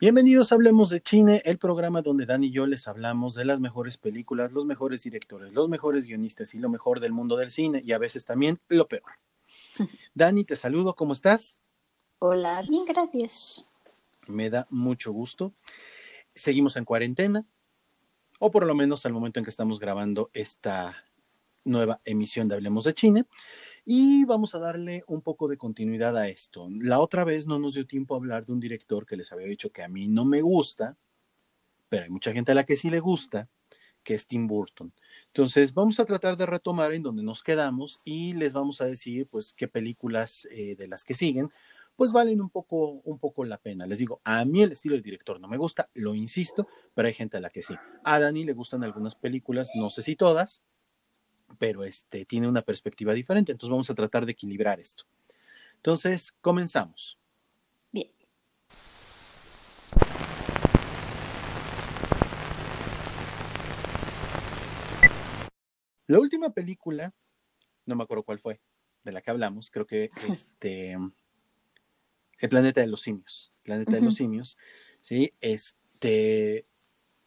Bienvenidos a Hablemos de Chine, el programa donde Dan y yo les hablamos de las mejores películas, los mejores directores, los mejores guionistas y lo mejor del mundo del cine y a veces también lo peor. Dani, te saludo, ¿cómo estás? Hola, bien, gracias. Me da mucho gusto. Seguimos en cuarentena, o por lo menos al momento en que estamos grabando esta nueva emisión de Hablemos de Chine. Y vamos a darle un poco de continuidad a esto. La otra vez no nos dio tiempo a hablar de un director que les había dicho que a mí no me gusta, pero hay mucha gente a la que sí le gusta, que es Tim Burton. Entonces vamos a tratar de retomar en donde nos quedamos y les vamos a decir pues qué películas eh, de las que siguen pues valen un poco, un poco la pena. Les digo, a mí el estilo del director no me gusta, lo insisto, pero hay gente a la que sí. A Dani le gustan algunas películas, no sé si todas, pero este, tiene una perspectiva diferente. Entonces vamos a tratar de equilibrar esto. Entonces, comenzamos. Bien. La última película, no me acuerdo cuál fue, de la que hablamos, creo que este, El planeta de los simios, Planeta de los simios, sí, este,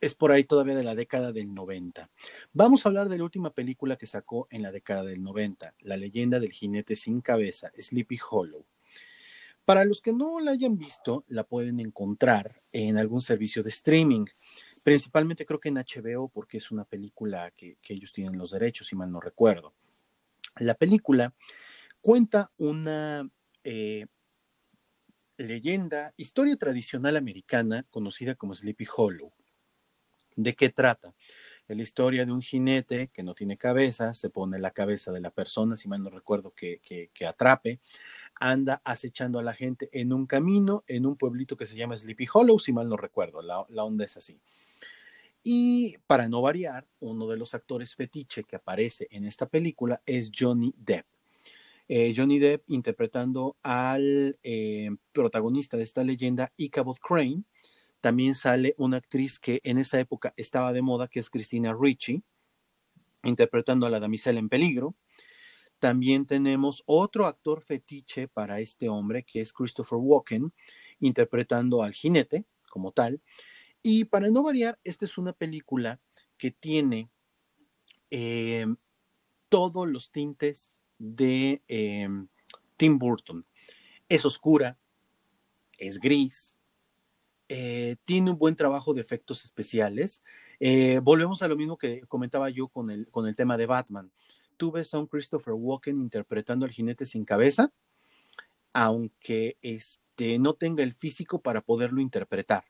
es por ahí todavía de la década del 90. Vamos a hablar de la última película que sacó en la década del 90, La leyenda del jinete sin cabeza, Sleepy Hollow. Para los que no la hayan visto, la pueden encontrar en algún servicio de streaming. Principalmente creo que en HBO, porque es una película que, ellos tienen los derechos, si mal no recuerdo. La película cuenta una eh, leyenda, historia tradicional americana conocida como Sleepy Hollow. ¿De qué trata? Es la historia de un jinete que no tiene cabeza, se pone la cabeza de la persona, si mal no recuerdo, que, que, atrape, anda acechando a la gente en un camino, en un pueblito que se llama Sleepy Hollow, si mal no recuerdo, la, la onda es así. Y para no variar, uno de los actores fetiche que aparece en esta película es Johnny Depp. Eh, Johnny Depp interpretando al eh, protagonista de esta leyenda, Ichabod Crane, también sale una actriz que en esa época estaba de moda, que es Christina Ricci, interpretando a la damisela en peligro. También tenemos otro actor fetiche para este hombre, que es Christopher Walken, interpretando al jinete como tal. Y para no variar, esta es una película que tiene eh, todos los tintes de eh, Tim Burton. Es oscura, es gris, eh, tiene un buen trabajo de efectos especiales. Eh, volvemos a lo mismo que comentaba yo con el, con el tema de Batman. Tú ves a un Christopher Walken interpretando al jinete sin cabeza, aunque este, no tenga el físico para poderlo interpretar.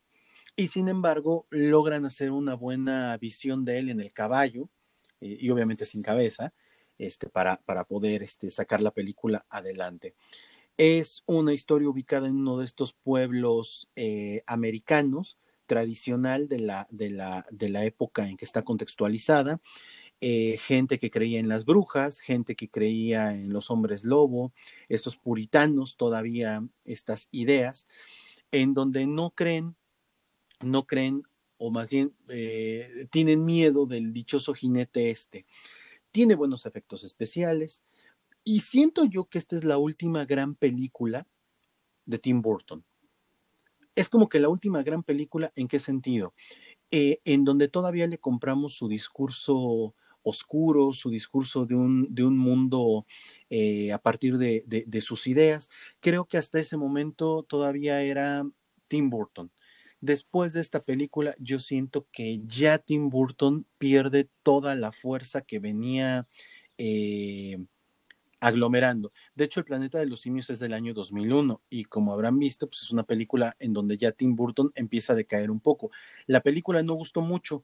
Y sin embargo, logran hacer una buena visión de él en el caballo, eh, y obviamente sin cabeza, este, para, para poder este, sacar la película adelante. Es una historia ubicada en uno de estos pueblos eh, americanos tradicional de la, de, la, de la época en que está contextualizada. Eh, gente que creía en las brujas, gente que creía en los hombres lobo, estos puritanos todavía estas ideas, en donde no creen, no creen, o más bien eh, tienen miedo del dichoso jinete este. Tiene buenos efectos especiales, y siento yo que esta es la última gran película de Tim Burton. Es como que la última gran película, ¿en qué sentido? Eh, en donde todavía le compramos su discurso oscuro, su discurso de un, de un mundo eh, a partir de, de, sus ideas. Creo que hasta ese momento todavía era Tim Burton. Después de esta película, yo siento que ya Tim Burton pierde toda la fuerza que venía eh, aglomerando. De hecho, El planeta de los simios es del año 2001 y como habrán visto, pues es una película en donde ya Tim Burton empieza a decaer un poco. La película no gustó mucho.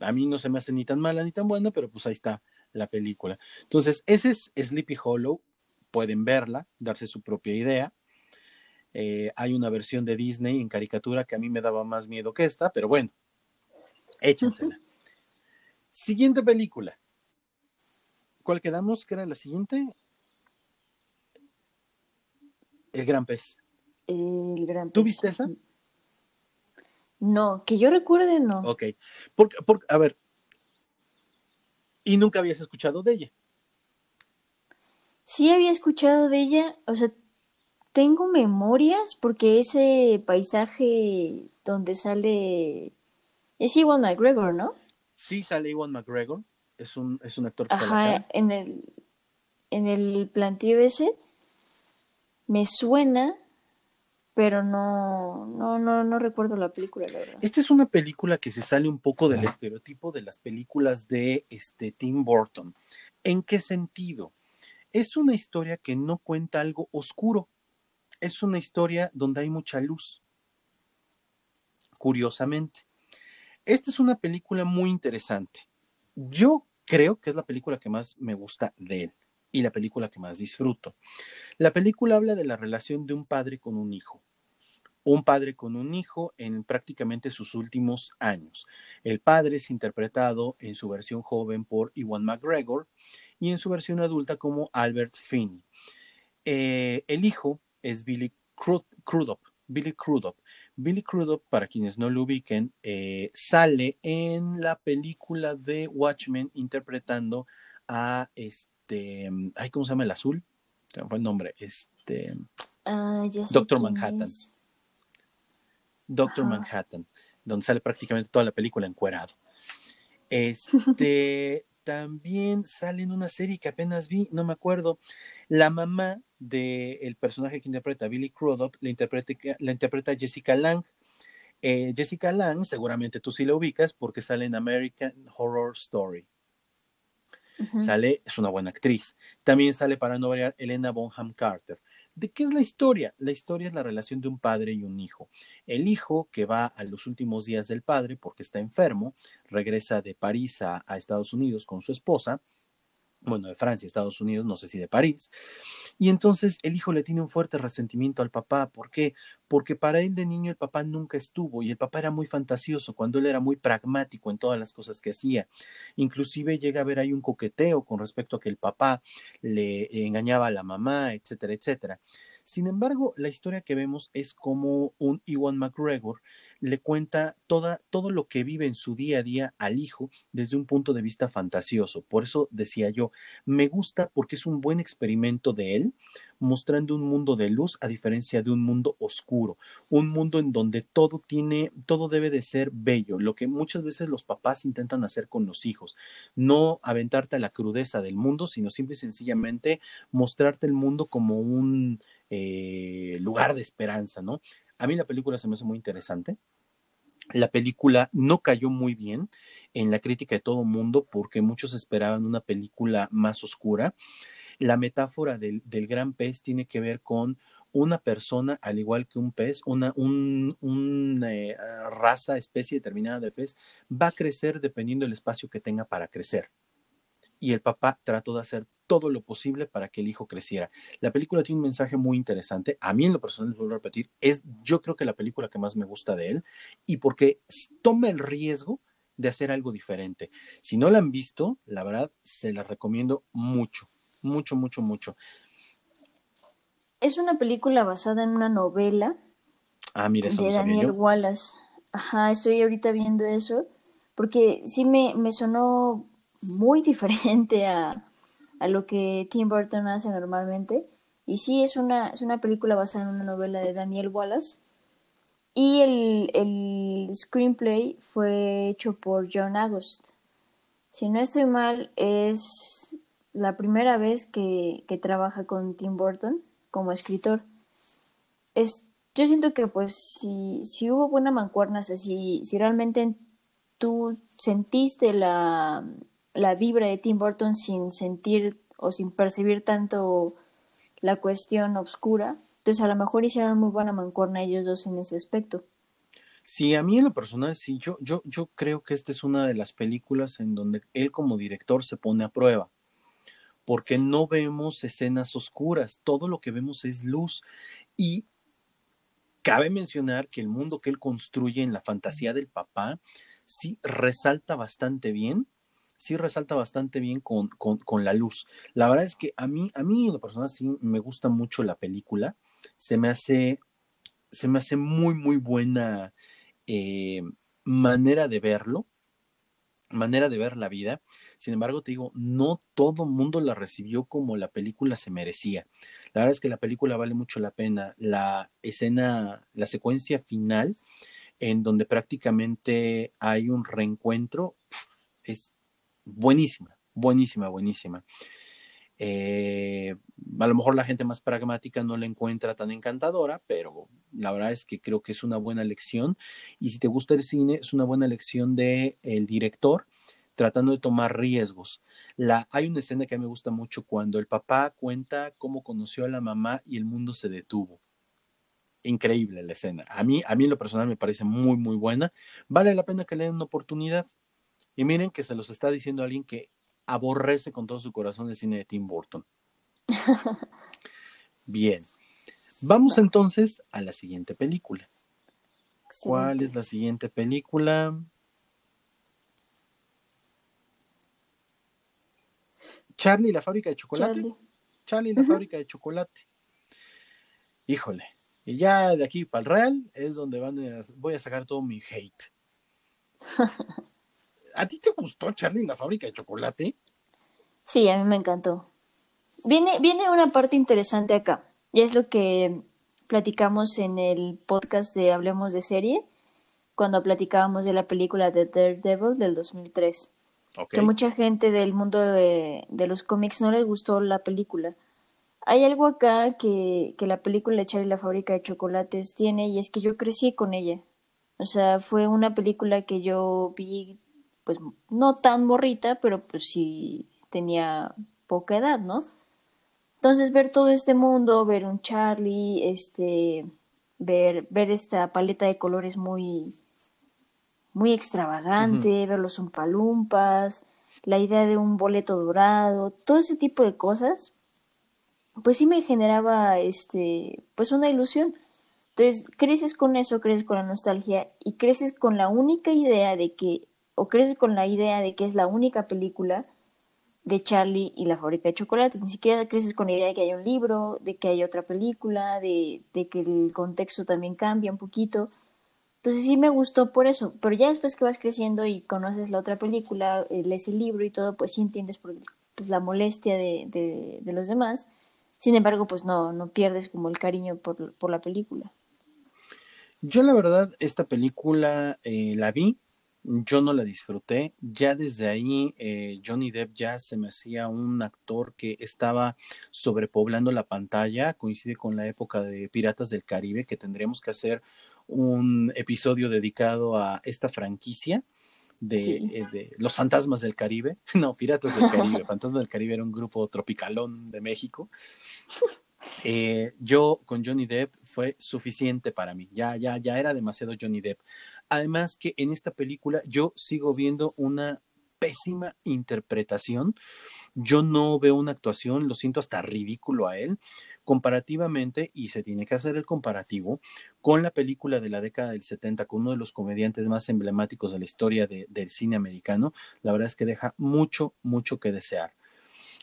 A mí no se me hace ni tan mala ni tan buena, pero pues ahí está la película. Entonces, ese es Sleepy Hollow. Pueden verla, darse su propia idea. Eh, hay una versión de Disney en caricatura que a mí me daba más miedo que esta, pero bueno, échensela. Siguiente película. ¿Cuál quedamos? ¿Qué era la siguiente? El gran pez. El gran pez. ¿Tú viste esa? No, que yo recuerde, no. Ok. Porque, a ver, ¿y nunca habías escuchado de ella? Sí había escuchado de ella, o sea, tengo memorias porque ese paisaje donde sale es Iwan McGregor, ¿no? Sí, sale Iwan McGregor. Es un, es un actor que sale Ajá, acá. en el, en el plantío ese me suena, pero no, no, no, no recuerdo la película, la verdad. Esta es una película que se sale un poco del estereotipo de las películas de este, Tim Burton. ¿En qué sentido? Es una historia que no cuenta algo oscuro. Es una historia donde hay mucha luz. Curiosamente. Esta es una película muy interesante. Yo creo que es la película que más me gusta de él y la película que más disfruto. La película habla de la relación de un padre con un hijo un padre con un hijo en prácticamente sus últimos años. El padre es interpretado en su versión joven por Iwan McGregor y en su versión adulta como Albert Finney. Eh, el hijo es Billy Crudup. Billy Crudup. Billy Crudup, para quienes no lo ubiquen, eh, sale en la película de Watchmen interpretando a este, ay, ¿cómo se llama el azul? Se me fue el nombre, este, Ah, Doctor Manhattan. es. Doctor. Manhattan, donde sale prácticamente toda la película encuerado. Este también sale en una serie que apenas vi, no me acuerdo. La mamá del personaje que interpreta Billy Crudup la interpreta, la interpreta Jessica Lang. Eh, Jessica Lang, seguramente tú sí la ubicas porque sale en American Horror Story. Sale, es una buena actriz. También sale para no variar Elena Bonham Carter. ¿De qué es la historia? La historia es la relación de un padre y un hijo. El hijo que va a los últimos días del padre porque está enfermo, regresa de París a, a Estados Unidos con su esposa, bueno, de Francia, Estados Unidos, no sé si de París. Y entonces el hijo le tiene un fuerte resentimiento al papá. ¿Por qué? Porque para él de niño el papá nunca estuvo y el papá era muy fantasioso cuando él era muy pragmático en todas las cosas que hacía. Inclusive llega a haber ahí un coqueteo con respecto a que el papá le engañaba a la mamá, etcétera, etcétera. Sin embargo, la historia que vemos es como un Iwan McGregor le cuenta toda, todo lo que vive en su día a día al hijo desde un punto de vista fantasioso. Por eso decía yo, me gusta porque es un buen experimento de él, mostrando un mundo de luz a diferencia de un mundo oscuro, un mundo en donde todo tiene, todo debe de ser bello, lo que muchas veces los papás intentan hacer con los hijos, no aventarte a la crudeza del mundo, sino simple y sencillamente mostrarte el mundo como un eh, lugar de esperanza, ¿no? A mí la película se me hace muy interesante. La película no cayó muy bien en la crítica de todo mundo porque muchos esperaban una película más oscura. La metáfora del, gran pez tiene que ver con una persona, al igual que un pez, una un, un, eh, raza, especie determinada de pez, va a crecer dependiendo del espacio que tenga para crecer. Y el papá trató de hacer todo lo posible para que el hijo creciera. La película tiene un mensaje muy interesante. A mí en lo personal, les vuelvo a repetir, es yo creo que la película que más me gusta de él y porque toma el riesgo de hacer algo diferente. Si no la han visto, la verdad, se la recomiendo mucho, mucho, mucho, mucho. Es una película basada en una novela Ah, mira, eso de Daniel. Wallace. Ajá, estoy ahorita viendo eso porque sí me, me sonó muy diferente a, a lo que Tim Burton hace normalmente. Y sí, es una, es una película basada en una novela de Daniel Wallace. Y el, el screenplay fue hecho por John Agost. Si no estoy mal, es la primera vez que, que trabaja con Tim Burton como escritor. Es, yo siento que pues si, si hubo buena mancuerna, o si, si realmente tú sentiste la, la vibra de Tim Burton sin sentir o sin percibir tanto la cuestión oscura, entonces a lo mejor hicieron muy buena mancuerna ellos dos en ese aspecto. Sí, a mí en lo personal, sí, yo, yo, yo creo que esta es una de las películas en donde él como director se pone a prueba, porque no vemos escenas oscuras, todo lo que vemos es luz. Y cabe mencionar que el mundo que él construye en la fantasía del papá, sí resalta bastante bien, sí resalta bastante bien con, con, con, la luz. La verdad es que a mí, a mí en lo personal sí me gusta mucho la película, se me hace, se me hace muy, muy buena eh, manera de verlo, manera de ver la vida. Sin embargo, te digo, no todo mundo la recibió como la película se merecía. La verdad es que la película vale mucho la pena. La escena, la secuencia final, en donde prácticamente hay un reencuentro, es buenísima, buenísima, buenísima. Eh, a lo mejor la gente más pragmática no la encuentra tan encantadora, pero la verdad es que creo que es una buena lección. Y si te gusta el cine, es una buena lección del el director tratando de tomar riesgos. Hay una escena que a mí me gusta mucho cuando el papá cuenta cómo conoció a la mamá y el mundo se detuvo. Increíble la escena. A mí, a mí en lo personal me parece muy, muy buena. Vale la pena que le den una oportunidad. Y miren que se los está diciendo alguien que aborrece con todo su corazón el cine de Tim Burton. Bien. Vamos entonces a la siguiente película. ¿Cuál es la siguiente película? Charlie la fábrica de chocolate. Charlie, la fábrica de chocolate. Híjole. Y ya de aquí para el Real es donde van voy a sacar todo mi hate. ¿A ti te gustó Charlie la fábrica de chocolate? Sí, a mí me encantó. Viene, viene una parte interesante acá. Y es lo que platicamos en el podcast de Hablemos de serie, cuando platicábamos de la película de Daredevil del 2003. Que mucha gente del mundo de, de, los cómics no les gustó la película. Hay algo acá que, que la película de Charlie la fábrica de chocolates tiene y es que yo crecí con ella. O sea, fue una película que yo vi pues no tan morrita, pero pues sí tenía poca edad, ¿no? Entonces ver todo este mundo, ver un Charlie, este, ver, ver esta paleta de colores muy, muy extravagante, ver los umpalumpas, la idea de un boleto dorado, todo ese tipo de cosas, pues sí me generaba este, pues una ilusión. Entonces creces con eso, creces con la nostalgia y creces con la única idea de que o creces con la idea de que es la única película de Charlie y la fábrica de chocolates. Ni siquiera creces con la idea de que hay un libro, de que hay otra película, de, que el contexto también cambia un poquito. Entonces sí me gustó por eso, pero ya después que vas creciendo y conoces la otra película, eh, lees el libro y todo, pues sí entiendes por pues, la molestia de, de, los demás. Sin embargo, pues no, no pierdes como el cariño por, por la película. Yo la verdad, esta película eh, la vi, yo no la disfruté. Ya desde ahí, eh, Johnny Depp ya se me hacía un actor que estaba sobrepoblando la pantalla. Coincide con la época de Piratas del Caribe, que tendríamos que hacer un episodio dedicado a esta franquicia. De, eh, de, los fantasmas del Caribe, no, Piratas del Caribe, Fantasmas del Caribe era un grupo tropicalón de México. Eh, yo con Johnny Depp fue suficiente para mí, ya, ya, ya era demasiado Johnny Depp. Además que en esta película yo sigo viendo una pésima interpretación. Yo no veo una actuación, lo siento hasta ridículo a él, comparativamente, y se tiene que hacer el comparativo, con la película de la década del 70, con uno de los comediantes más emblemáticos de la historia del cine americano. La verdad es que deja mucho, mucho que desear.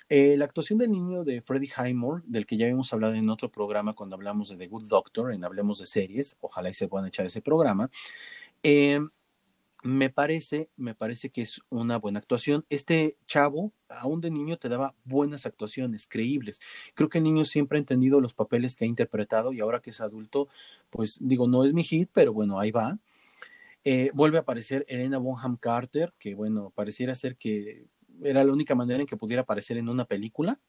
Eh, la actuación del niño de Freddie Highmore, del que ya habíamos hablado en otro programa cuando hablamos de The Good Doctor, en Hablemos de Series, ojalá y se puedan echar ese programa, eh, me parece, me parece que es una buena actuación. Este chavo, aún de niño, te daba buenas actuaciones, creíbles. Creo que el niño siempre ha entendido los papeles que ha interpretado y ahora que es adulto, pues digo, no es mi hit, pero bueno, ahí va. Eh, vuelve a aparecer Elena Bonham Carter, que bueno, pareciera ser que era la única manera en que pudiera aparecer en una película,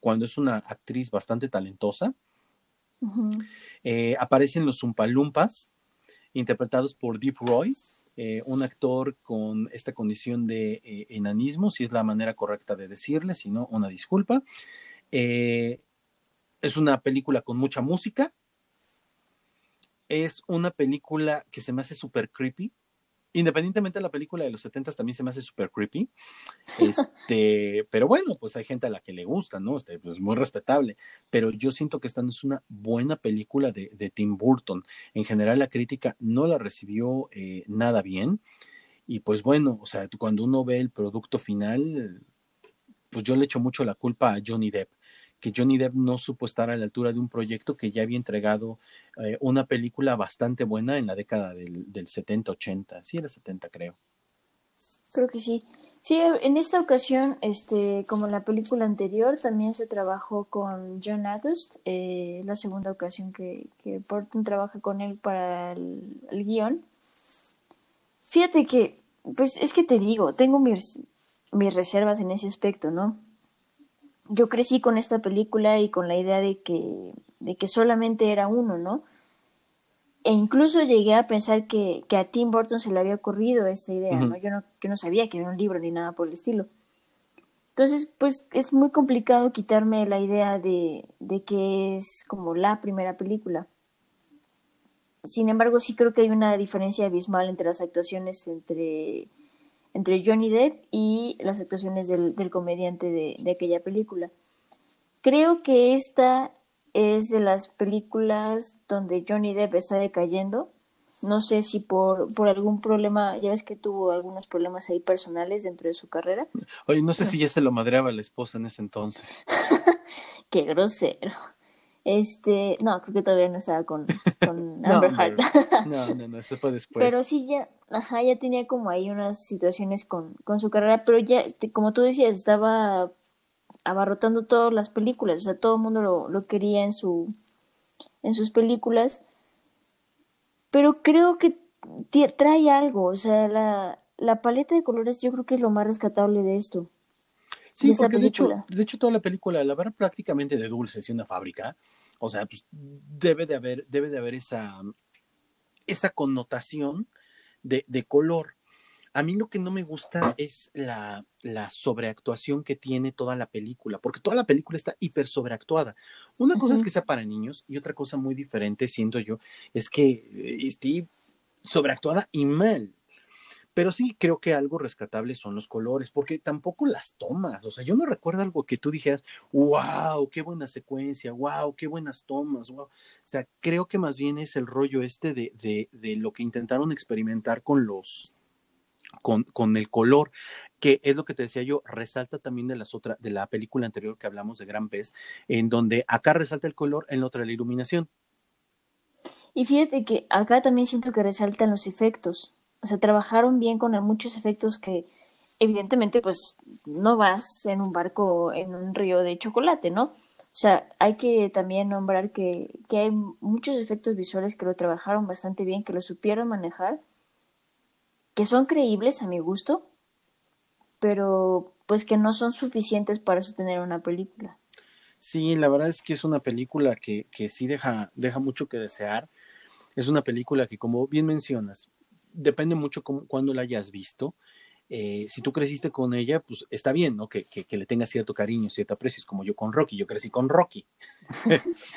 cuando es una actriz bastante talentosa. Eh, aparecen los Zumpalumpas, interpretados por Deep Roy, eh, un actor con esta condición de eh, enanismo, si es la manera correcta de decirle, si no, una disculpa. Es una película con mucha música. Es una película que se me hace súper creepy independientemente de la película de los 70 también se me hace súper creepy. Este, pero bueno, pues hay gente a la que le gusta, ¿no? Este, pues muy respetable. Pero yo siento que esta no es una buena película de, Tim Burton. En general, la crítica no la recibió eh, nada bien. Y pues bueno, o sea, cuando uno ve el producto final, pues yo le echo mucho la culpa a Johnny Depp que Johnny Depp no supo estar a la altura de un proyecto que ya había entregado eh, una película bastante buena en la década del, del 70-80, sí, era 70 creo. Creo que sí. Sí, en esta ocasión, este, como en la película anterior, también se trabajó con John August, eh, la segunda ocasión que, que trabaja con él para el, el guion. Fíjate que, pues es que te digo, tengo mis, mis reservas en ese aspecto, ¿no? Yo crecí con esta película y con la idea de que, de que solamente era uno, ¿no? E incluso llegué a pensar que, que, a Tim Burton se le había ocurrido esta idea, ¿no? Yo, ¿no? yo no sabía que era un libro ni nada por el estilo. Entonces, pues es muy complicado quitarme la idea de, de que es como la primera película. Sin embargo, sí creo que hay una diferencia abismal entre las actuaciones entre, entre Johnny Depp y las actuaciones del, del comediante de, de aquella película. Creo que esta es de las películas donde Johnny Depp está decayendo. No sé si por, por algún problema, ya ves que tuvo algunos problemas ahí personales dentro de su carrera. Oye, no sé si ya se lo madreaba la esposa en ese entonces. Qué grosero. Este, no, creo que todavía no estaba con, con Amber no, Heard. no, no, no, eso fue después. Pero sí ya, ajá, ya tenía como ahí unas situaciones con, con su carrera, pero ya, como tú decías, estaba abarrotando todas las películas, o sea, todo el mundo lo, lo quería en, su, en sus películas, pero creo que trae algo, o sea, la, la paleta de colores yo creo que es lo más rescatable de esto. Sí, de porque de hecho, de hecho toda la película, la verdad prácticamente de dulces y una fábrica, o sea, pues, debe de haber, debe de haber esa, esa connotación de, de color. A mí lo que no me gusta es la, la, sobreactuación que tiene toda la película, porque toda la película está hiper sobreactuada. Una uh -huh. cosa es que sea para niños y otra cosa muy diferente, siento yo, es que esté sobreactuada y mal. Pero sí creo que algo rescatable son los colores, porque tampoco las tomas. O sea, yo no recuerdo algo que tú dijeras, wow, qué buena secuencia, wow, qué buenas tomas, wow. O sea, creo que más bien es el rollo este de, de, de lo que intentaron experimentar con los, con, con, el color, que es lo que te decía yo, resalta también de las otras, de la película anterior que hablamos de Gran Pez, en donde acá resalta el color, en la otra la iluminación. Y fíjate que acá también siento que resaltan los efectos. O sea, trabajaron bien con muchos efectos que evidentemente pues no vas en un barco en un río de chocolate, ¿no? O sea, hay que también nombrar que, que hay muchos efectos visuales que lo trabajaron bastante bien, que lo supieron manejar que son creíbles a mi gusto, pero pues que no son suficientes para sostener una película. Sí, la verdad es que es una película que, que sí deja, deja mucho que desear. Es una película que, como bien mencionas, depende mucho cómo, cuándo la hayas visto. Eh, si tú creciste con ella, pues está bien, ¿no? Que, que, que le tengas cierto cariño, cierto aprecio. Es como yo con Rocky, yo crecí con Rocky.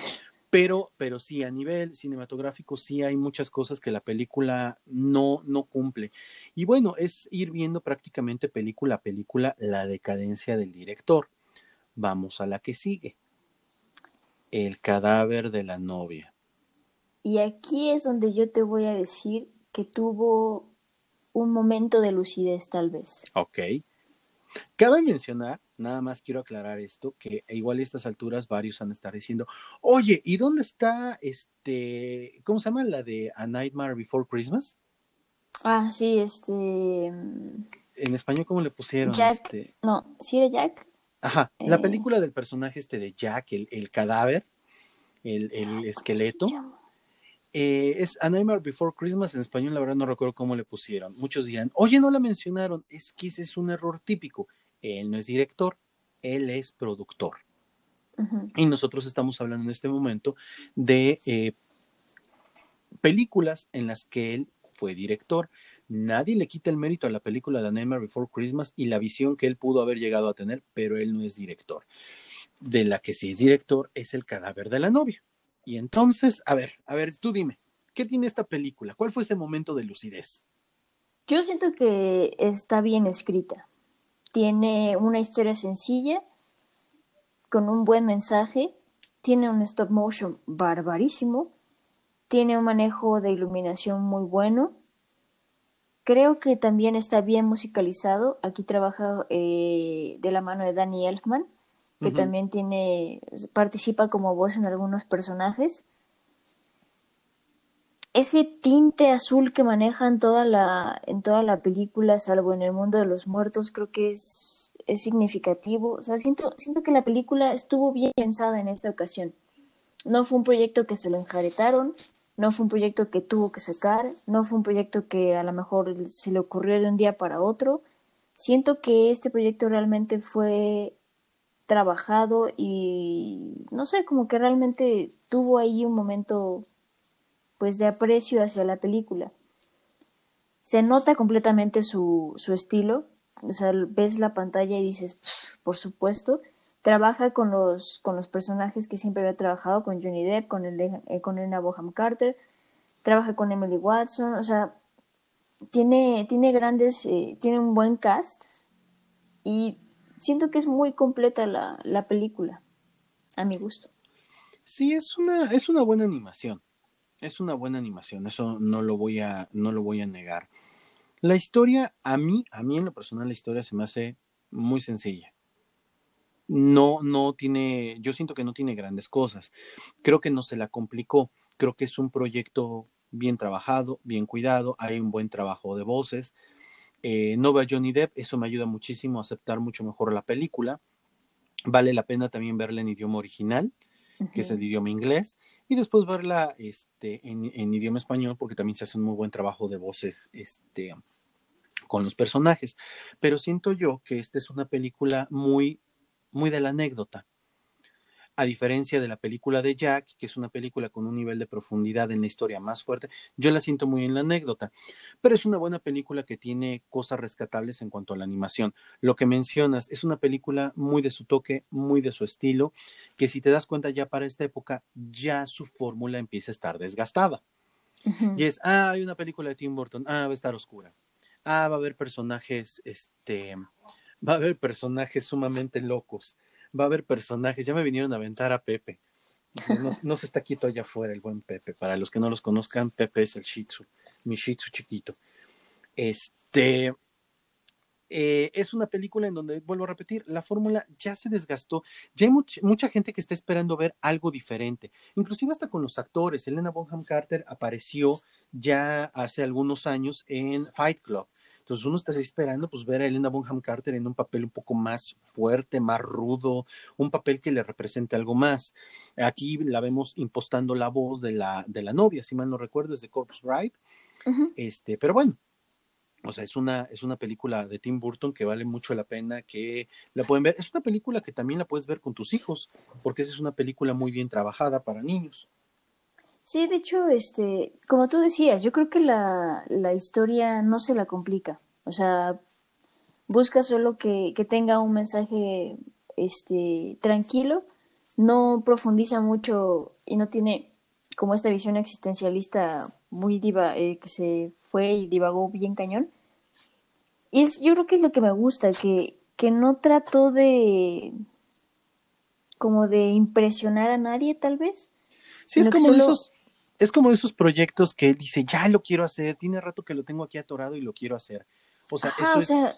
Pero, pero sí, a nivel cinematográfico sí hay muchas cosas que la película no, no cumple. Y bueno, es ir viendo prácticamente película a película la decadencia del director. Vamos a la que sigue. El cadáver de la novia. Y aquí es donde yo te voy a decir que tuvo un momento de lucidez tal vez. Ok. Cabe mencionar, nada más quiero aclarar esto, que igual a estas alturas varios van a estar diciendo, oye, ¿y dónde está este, cómo se llama la de A Nightmare Before Christmas? Ah, sí, este... En español, ¿cómo le pusieron? Jack, este... no, ¿sí era Jack? Ajá, eh... la película del personaje este de Jack, el, el cadáver, el, el esqueleto. Eh, es A Nightmare Before Christmas, en español la verdad no recuerdo cómo le pusieron. Muchos dirán, oye, no la mencionaron, es que ese es un error típico. Él no es director, él es productor. Uh -huh. Y nosotros estamos hablando en este momento de eh, películas en las que él fue director. Nadie le quita el mérito a la película de Nightmare Before Christmas y la visión que él pudo haber llegado a tener, pero él no es director. De la que sí es director es El cadáver de la novia. Y entonces, a ver, a ver, tú dime, ¿qué tiene esta película? ¿Cuál fue ese momento de lucidez? Yo siento que está bien escrita. Tiene una historia sencilla, con un buen mensaje, tiene un stop motion barbarísimo, tiene un manejo de iluminación muy bueno. Creo que también está bien musicalizado. Aquí trabaja eh, de la mano de Danny Elfman que uh -huh. también tiene, participa como voz en algunos personajes. ese tinte azul que maneja en toda la, en toda la película, salvo en el mundo de los muertos, creo que es, es significativo. O sea, siento, siento que la película estuvo bien pensada en esta ocasión. No fue un proyecto que se lo enjaretaron, no fue un proyecto que tuvo que sacar, no fue un proyecto que a lo mejor se le ocurrió de un día para otro. Siento que este proyecto realmente fue trabajado y no sé, como que realmente tuvo ahí un momento pues de aprecio hacia la película. Se nota completamente su, su estilo, o sea, ves la pantalla y dices, por supuesto, trabaja con los, con los personajes que siempre había trabajado, con Johnny Depp, con, el, eh, con Elena Boham Carter, trabaja con Emily Watson, o sea, tiene, tiene grandes, eh, tiene un buen cast y siento que es muy completa la, la película, a mi gusto. Sí, es una, es una buena animación. Es una buena animación, eso no lo voy a, no lo voy a negar. La historia, a mí, a mí en lo personal, la historia se me hace muy sencilla. No, no tiene, yo siento que no tiene grandes cosas. Creo que no se la complicó. Creo que es un proyecto bien trabajado, bien cuidado, hay un buen trabajo de voces. Eh, no veo a Johnny Depp, eso me ayuda muchísimo a aceptar mucho mejor la película. Vale la pena también verla en idioma original que es el idioma inglés, y después verla este, en, idioma español, porque también se hace un muy buen trabajo de voces este, con los personajes. Pero siento yo que esta es una película muy, muy de la anécdota a diferencia de la película de Jack, que es una película con un nivel de profundidad en la historia más fuerte, yo la siento muy en la anécdota, pero es una buena película que tiene cosas rescatables en cuanto a la animación. Lo que mencionas es una película muy de su toque, muy de su estilo, que si te das cuenta ya para esta época, ya su fórmula empieza a estar desgastada. Y es, ah, hay una película de Tim Burton, ah, va a estar oscura. Ah, va a haber personajes, este, va a haber personajes sumamente locos va a haber personajes. Ya me vinieron a aventar a Pepe. No, se está quieto allá afuera el buen Pepe. Para los que no los conozcan, Pepe es el Shih Tzu, mi Shih Tzu chiquito. Este eh, es una película en donde, vuelvo a repetir, la fórmula ya se desgastó. Ya hay mucha gente que está esperando ver algo diferente. Inclusive hasta con los actores. Elena Bonham Carter apareció ya hace algunos años en Fight Club entonces uno está esperando pues ver a Elena Bonham Carter en un papel un poco más fuerte, más rudo, un papel que le represente algo más. Aquí la vemos impostando la voz de la, de la novia, si mal no recuerdo, es de Corpse Bride. Este, pero bueno, o sea, es una, es una película de Tim Burton que vale mucho la pena que la pueden ver. Es una película que también la puedes ver con tus hijos, porque esa es una película muy bien trabajada para niños. Sí, de hecho, este, como tú decías, yo creo que la, la historia no se la complica. O sea, busca solo que, que tenga un mensaje este, tranquilo, no profundiza mucho y no tiene como esta visión existencialista muy diva, eh, que se fue y divagó bien cañón. Y es, yo creo que es lo que me gusta, que, que no trató de como de impresionar a nadie, tal vez. Sí, es como esos, es como esos proyectos que dice, ya lo quiero hacer, tiene rato que lo tengo aquí atorado y lo quiero hacer. O sea, o sea,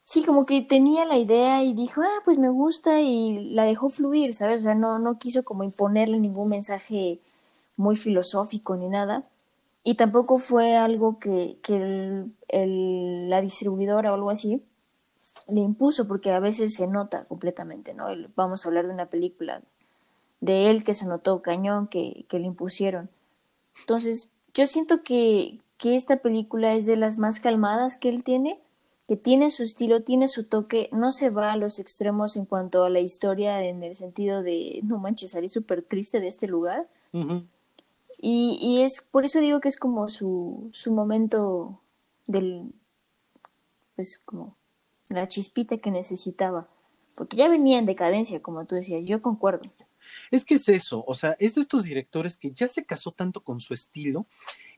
sí, como que tenía la idea y dijo, ah, pues me gusta y la dejó fluir, ¿sabes? O sea, no, no quiso como imponerle ningún mensaje muy filosófico ni nada. Y tampoco fue algo que, que el, la distribuidora o algo así le impuso, porque a veces se nota completamente, ¿no? Vamos a hablar de una película de él que se notó cañón, que, que le impusieron. Entonces, yo siento que, que esta película es de las más calmadas que él tiene, que tiene su estilo, tiene su toque, no se va a los extremos en cuanto a la historia en el sentido de, no manches, salí súper triste de este lugar. y, y, es, por eso digo que es como su, su momento del, pues como la chispita que necesitaba, porque ya venía en decadencia, como tú decías, yo concuerdo. Es que es eso, o sea, es de estos directores que ya se casó tanto con su estilo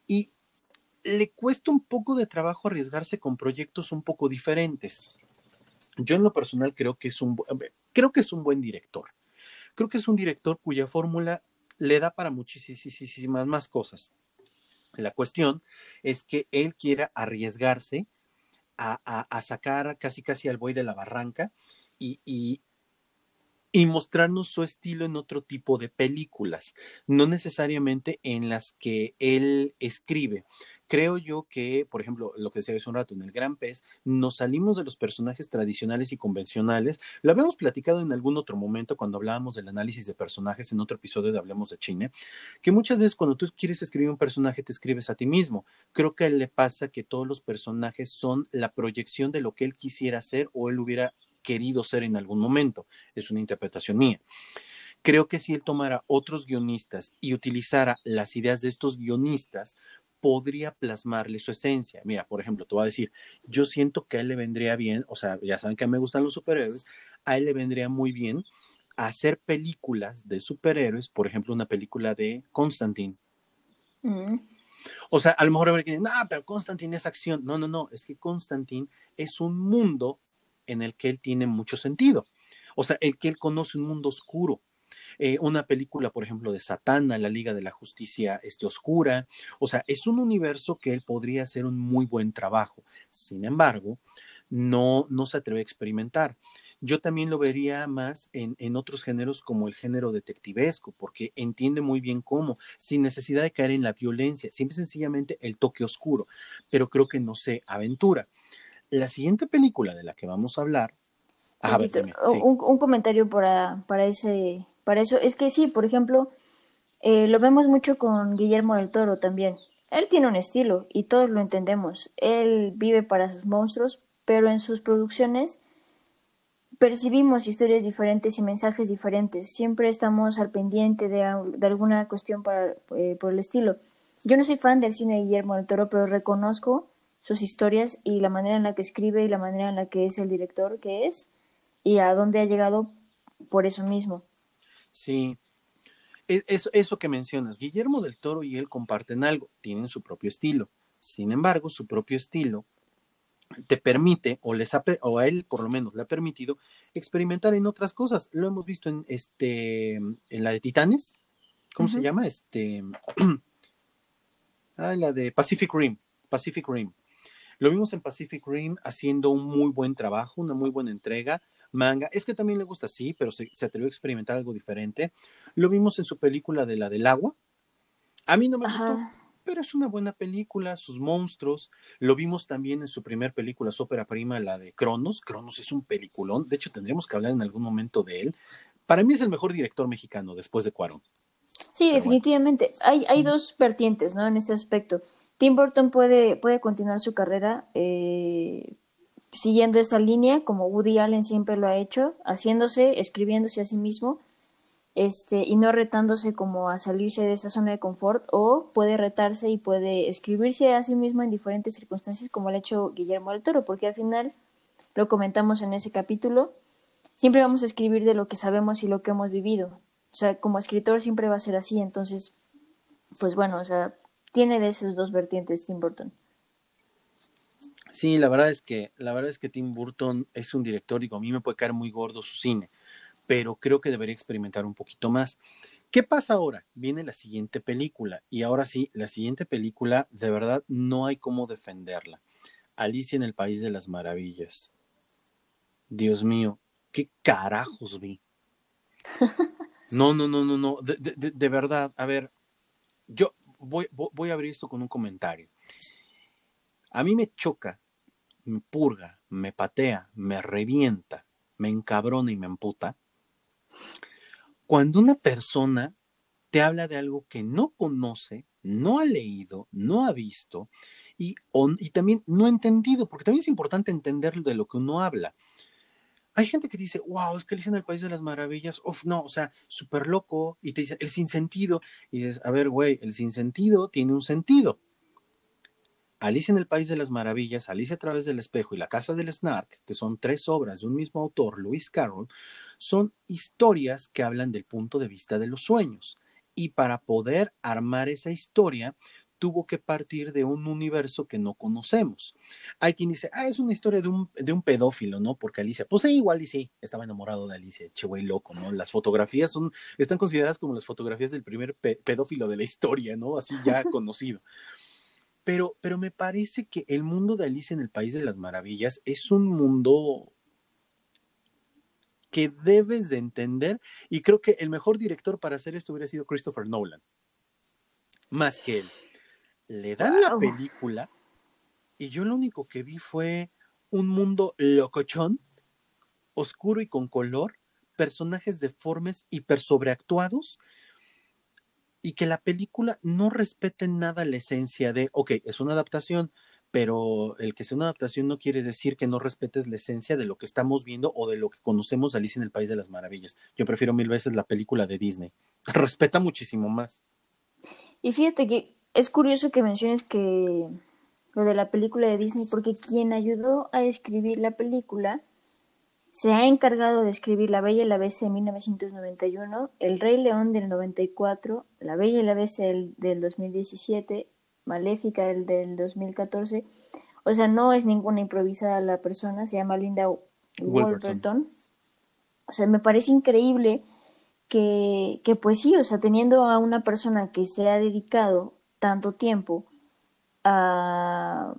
y le cuesta un poco de trabajo arriesgarse con proyectos un poco diferentes. Yo en lo personal creo que es un creo que es un buen director. Creo que es un director cuya fórmula le da para muchísimas más cosas. La cuestión es que él quiera arriesgarse a, sacar casi casi al buey de la barranca y mostrarnos su estilo en otro tipo de películas, no necesariamente en las que él escribe. Creo yo que, por ejemplo, lo que decía hace un rato, en el Gran Pez, nos salimos de los personajes tradicionales y convencionales. Lo habíamos platicado en algún otro momento cuando hablábamos del análisis de personajes en otro episodio de Hablemos de China, que muchas veces cuando tú quieres escribir un personaje te escribes a ti mismo. Creo que a él le pasa que todos los personajes son la proyección de lo que él quisiera ser o él hubiera querido ser en algún momento. Es una interpretación mía. Creo que si él tomara otros guionistas y utilizara las ideas de estos guionistas, podría plasmarle su esencia. Mira, por ejemplo, te voy a decir, yo siento que a él le vendría bien, o sea, ya saben que a mí me gustan los superhéroes, a él le vendría muy bien hacer películas de superhéroes, por ejemplo, una película de Constantine. Mm. O sea, a lo mejor que no, pero Constantine es acción. No, no, no, es que Constantine es un mundo en el que él tiene mucho sentido. O sea, el que él conoce un mundo oscuro, eh, una película, por ejemplo, de Satana, la Liga de la Justicia este, Oscura. O sea, es un universo que él podría hacer un muy buen trabajo. Sin embargo, no, no se atreve a experimentar. Yo también lo vería más en, en, otros géneros como el género detectivesco, porque entiende muy bien cómo, sin necesidad de caer en la violencia, siempre sencillamente el toque oscuro, pero creo que no se aventura. La siguiente película de la que vamos a hablar. un, un, comentario para, para ese para eso. Es que sí, por ejemplo, eh, lo vemos mucho con Guillermo del Toro también. Él tiene un estilo y todos lo entendemos. Él vive para sus monstruos, pero en sus producciones percibimos historias diferentes y mensajes diferentes. Siempre estamos al pendiente de, alguna cuestión para, eh, por el estilo. Yo no soy fan del cine de Guillermo del Toro, pero reconozco sus historias y la manera en la que escribe y la manera en la que es el director que es y a dónde ha llegado por eso mismo. Sí, e, eso, eso que mencionas, Guillermo del Toro y él comparten algo, tienen su propio estilo. Sin embargo, su propio estilo te permite, o, les o a él por lo menos le ha permitido, experimentar en otras cosas. Lo hemos visto en, este, en la de Titanes, ¿cómo se llama? Este, ah, la de Pacific Rim, Pacific Rim. Lo vimos en Pacific Rim haciendo un muy buen trabajo, una muy buena entrega, manga. Es que también le gusta así, pero se, atrevió a experimentar algo diferente. Lo vimos en su película de la del agua. A mí no me gustó, pero es una buena película, sus monstruos. Lo vimos también en su primer película, su ópera prima, la de Cronos. Cronos es un peliculón. De hecho, tendríamos que hablar en algún momento de él. Para mí es el mejor director mexicano después de Cuarón. Sí, definitivamente. Hay, hay dos vertientes, ¿no? En este aspecto. Tim Burton puede, puede continuar su carrera eh, siguiendo esa línea, como Woody Allen siempre lo ha hecho, haciéndose, escribiéndose a sí mismo, este, y no retándose como a salirse de esa zona de confort, o puede retarse y puede escribirse a sí mismo en diferentes circunstancias, como lo ha hecho Guillermo del Toro, porque al final, lo comentamos en ese capítulo, siempre vamos a escribir de lo que sabemos y lo que hemos vivido. O sea, como escritor siempre va a ser así, entonces, pues bueno, o sea, tiene de esos dos vertientes Tim Burton. Sí, la verdad es que la verdad es que Tim Burton es un director y a mí me puede caer muy gordo su cine, pero creo que debería experimentar un poquito más. ¿Qué pasa ahora? Viene la siguiente película y ahora sí, la siguiente película de verdad no hay cómo defenderla. Alicia en el País de las Maravillas. Dios mío, qué carajos vi. No, no, no, no, no, de, de, de verdad, a ver, yo voy, voy a abrir esto con un comentario. A mí me choca me purga, me patea, me revienta, me encabrona y me emputa. Cuando una persona te habla de algo que no conoce, no ha leído, no ha visto y, y también no ha entendido, porque también es importante entender de lo que uno habla. Hay gente que dice, wow, es que Alicia en el País de las Maravillas, uf, no, o sea, súper loco, y te dice, el sinsentido, y dices, a ver, güey, el sinsentido tiene un sentido. Alicia en el País de las Maravillas, Alicia a través del espejo y La Casa del Snark, que son tres obras de un mismo autor, Lewis Carroll, son historias que hablan del punto de vista de los sueños. Y para poder armar esa historia, tuvo que partir de un universo que no conocemos. Hay quien dice, ah, es una historia de un, de un pedófilo, ¿no? Porque Alicia, pues sí, igual y sí, estaba enamorado de Alicia, che güey loco, ¿no? Las fotografías son, están consideradas como las fotografías del primer pedófilo de la historia, ¿no? Así ya conocido. Pero, pero me parece que el mundo de Alicia en el País de las Maravillas es un mundo que debes de entender y creo que el mejor director para hacer esto hubiera sido Christopher Nolan, más que él. Le dan la película y yo lo único que vi fue un mundo locochón, oscuro y con color, personajes deformes, hiper sobreactuados y que la película no respete nada la esencia de, ok, es una adaptación, pero el que sea una adaptación no quiere decir que no respetes la esencia de lo que estamos viendo o de lo que conocemos de Alicia en el País de las Maravillas. Yo prefiero mil veces la película de Disney. Respeta muchísimo más. Y fíjate que es curioso que menciones que lo de la película de Disney, porque quien ayudó a escribir la película se ha encargado de escribir La Bella y la Bestia de 1991, El Rey León del 94, La Bella y la Bestia del, del 2017, Maléfica del, del 2014. O sea, no es ninguna improvisada la persona, se llama Linda Wolverton. O sea, me parece increíble que, que, pues sí, o sea, teniendo a una persona que se ha dedicado tanto tiempo a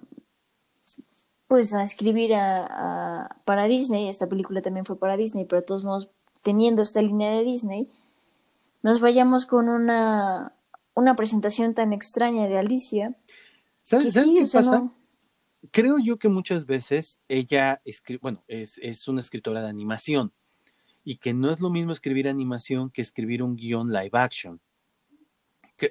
pues a escribir a, para Disney, esta película también fue para Disney, pero de todos modos, teniendo esta línea de Disney, nos vayamos con una, una presentación tan extraña de Alicia. ¿Sabes, qué pasa? Creo yo que muchas veces ella escribe, bueno, es, es una escritora de animación y que no es lo mismo escribir animación que escribir un guion live action.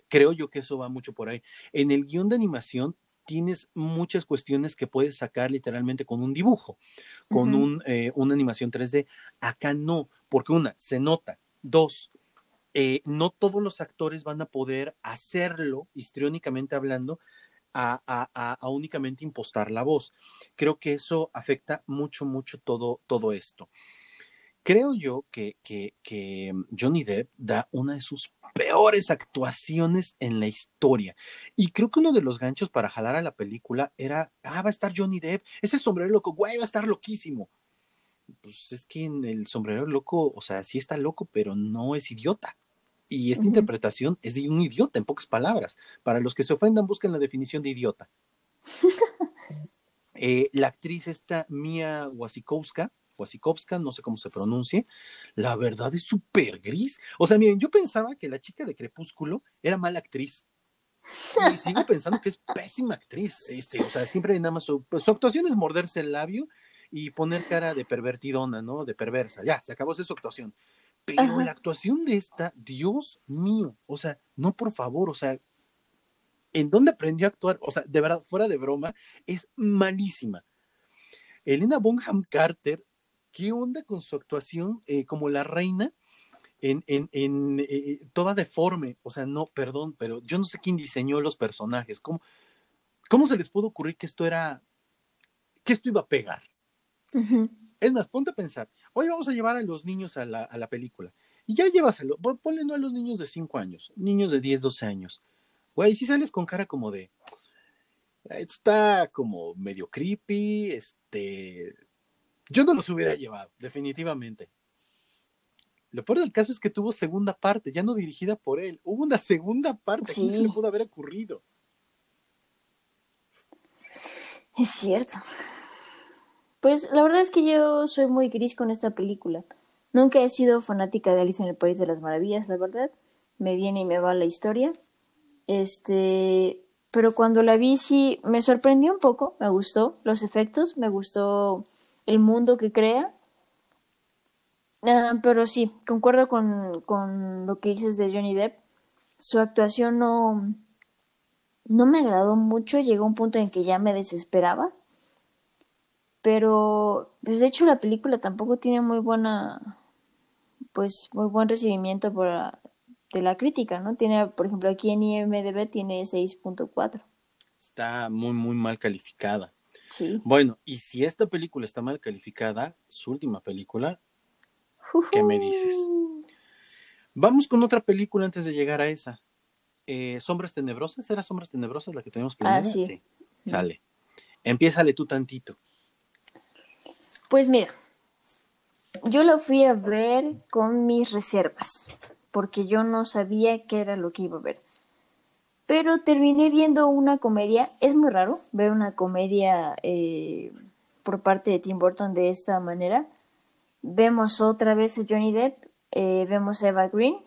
Creo yo que eso va mucho por ahí. En el guion de animación tienes muchas cuestiones que puedes sacar literalmente con un dibujo, con un, eh, una animación 3D. Acá no, porque una, se nota. Dos, eh, no todos los actores van a poder hacerlo, histriónicamente hablando, a, a, únicamente impostar la voz. Creo que eso afecta mucho, mucho todo, todo esto. Creo yo que, que, que Johnny Depp da una de sus peores actuaciones en la historia. Y creo que uno de los ganchos para jalar a la película era, ah, va a estar Johnny Depp, ese sombrero loco, güey, va a estar loquísimo. Pues es que en el sombrero loco, o sea, sí está loco, pero no es idiota. Y esta interpretación es de un idiota, en pocas palabras. Para los que se ofendan, busquen la definición de idiota. Eh, la actriz esta, Mia Wasikowska, Wasikowska, no sé cómo se pronuncie, la verdad es súper gris. O sea, miren, yo pensaba que la chica de Crepúsculo era mala actriz. Y sigo pensando que es pésima actriz. Este, o sea, siempre nada más su, pues, su actuación es morderse el labio y poner cara de pervertidona, ¿no? De perversa. Ya, se acabó esa su actuación. Pero la actuación de esta, Dios mío, o sea, no por favor, o sea, ¿en dónde aprendió a actuar? O sea, de verdad, fuera de broma, es malísima. Elena Bonham Carter ¿qué onda con su actuación eh, como la reina? En, en, en eh, toda deforme, o sea, no, perdón, pero yo no sé quién diseñó los personajes, ¿cómo, cómo se les pudo ocurrir que esto era, que esto iba a pegar? Es más, ponte a pensar, hoy vamos a llevar a los niños a la, a la película, y ya llévaselo, ponle no a los niños de 5 años, niños de 10, 12 años, güey, si sales con cara como de, está como medio creepy, este, yo no los hubiera llevado, definitivamente. Lo peor del caso es que tuvo segunda parte, ya no dirigida por él. Hubo una segunda parte, sí. se le pudo haber ocurrido? Es cierto. Pues la verdad es que yo soy muy gris con esta película. Nunca he sido fanática de Alice en el País de las Maravillas, la verdad. Me viene y me va la historia. Este, pero cuando la vi sí me sorprendió un poco, me gustó los efectos, me gustó el mundo que crea. Ah, pero sí, concuerdo con, con, lo que dices de Johnny Depp. Su actuación no, no me agradó mucho, llegó un punto en que ya me desesperaba. Pero, pues de hecho la película tampoco tiene muy buena, pues muy buen recibimiento por de la crítica, ¿no? Tiene, por ejemplo, aquí en IMDB tiene 6.4. Está muy, muy mal calificada. Bueno, y si esta película está mal calificada, su última película, ¿qué me dices? Vamos con otra película antes de llegar a esa. Eh, Sombras Tenebrosas, ¿era Sombras Tenebrosas la que tenemos planeada? Ah, sí. Sale. Empiézale tú tantito. Pues mira, yo lo fui a ver con mis reservas, porque yo no sabía qué era lo que iba a ver pero terminé viendo una comedia. Es muy raro ver una comedia eh, por parte de Tim Burton de esta manera. vemos otra vez a Johnny Depp, eh, vemos a Eva Green,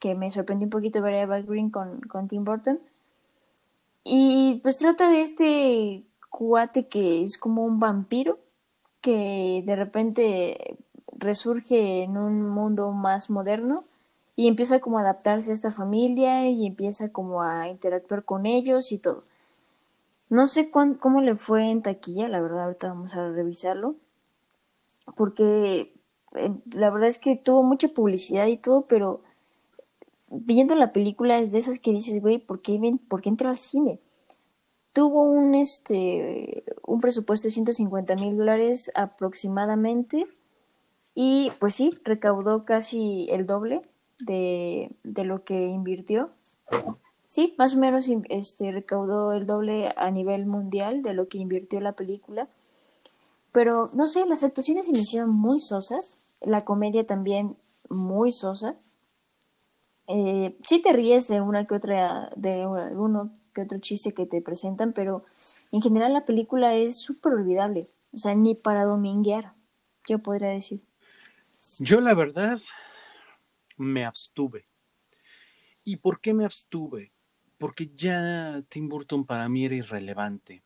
que me sorprendió un poquito ver a Eva Green con, con Tim Burton. Y pues trata de este cuate que es como un vampiro, que de repente resurge en un mundo más moderno y empieza como a adaptarse a esta familia y empieza como a interactuar con ellos y todo. No sé cómo le fue en taquilla, la verdad ahorita vamos a revisarlo, porque eh, la verdad es que tuvo mucha publicidad y todo, pero viendo la película es de esas que dices, güey, ¿por qué, ¿por qué entra al cine? Tuvo un, este, un presupuesto de 150 mil dólares aproximadamente y pues sí, recaudó casi el doble de, de lo que invirtió. Sí, más o menos este, recaudó el doble a nivel mundial de lo que invirtió la película. Pero no sé, las actuaciones se me hicieron muy sosas, la comedia también muy sosa. Eh, sí te ríes de una que otra, de alguno que otro chiste que te presentan, pero en general la película es súper olvidable. O sea, ni para dominguear, yo podría decir. Yo la verdad me abstuve. ¿Y por qué me abstuve? Porque ya Tim Burton para mí era irrelevante.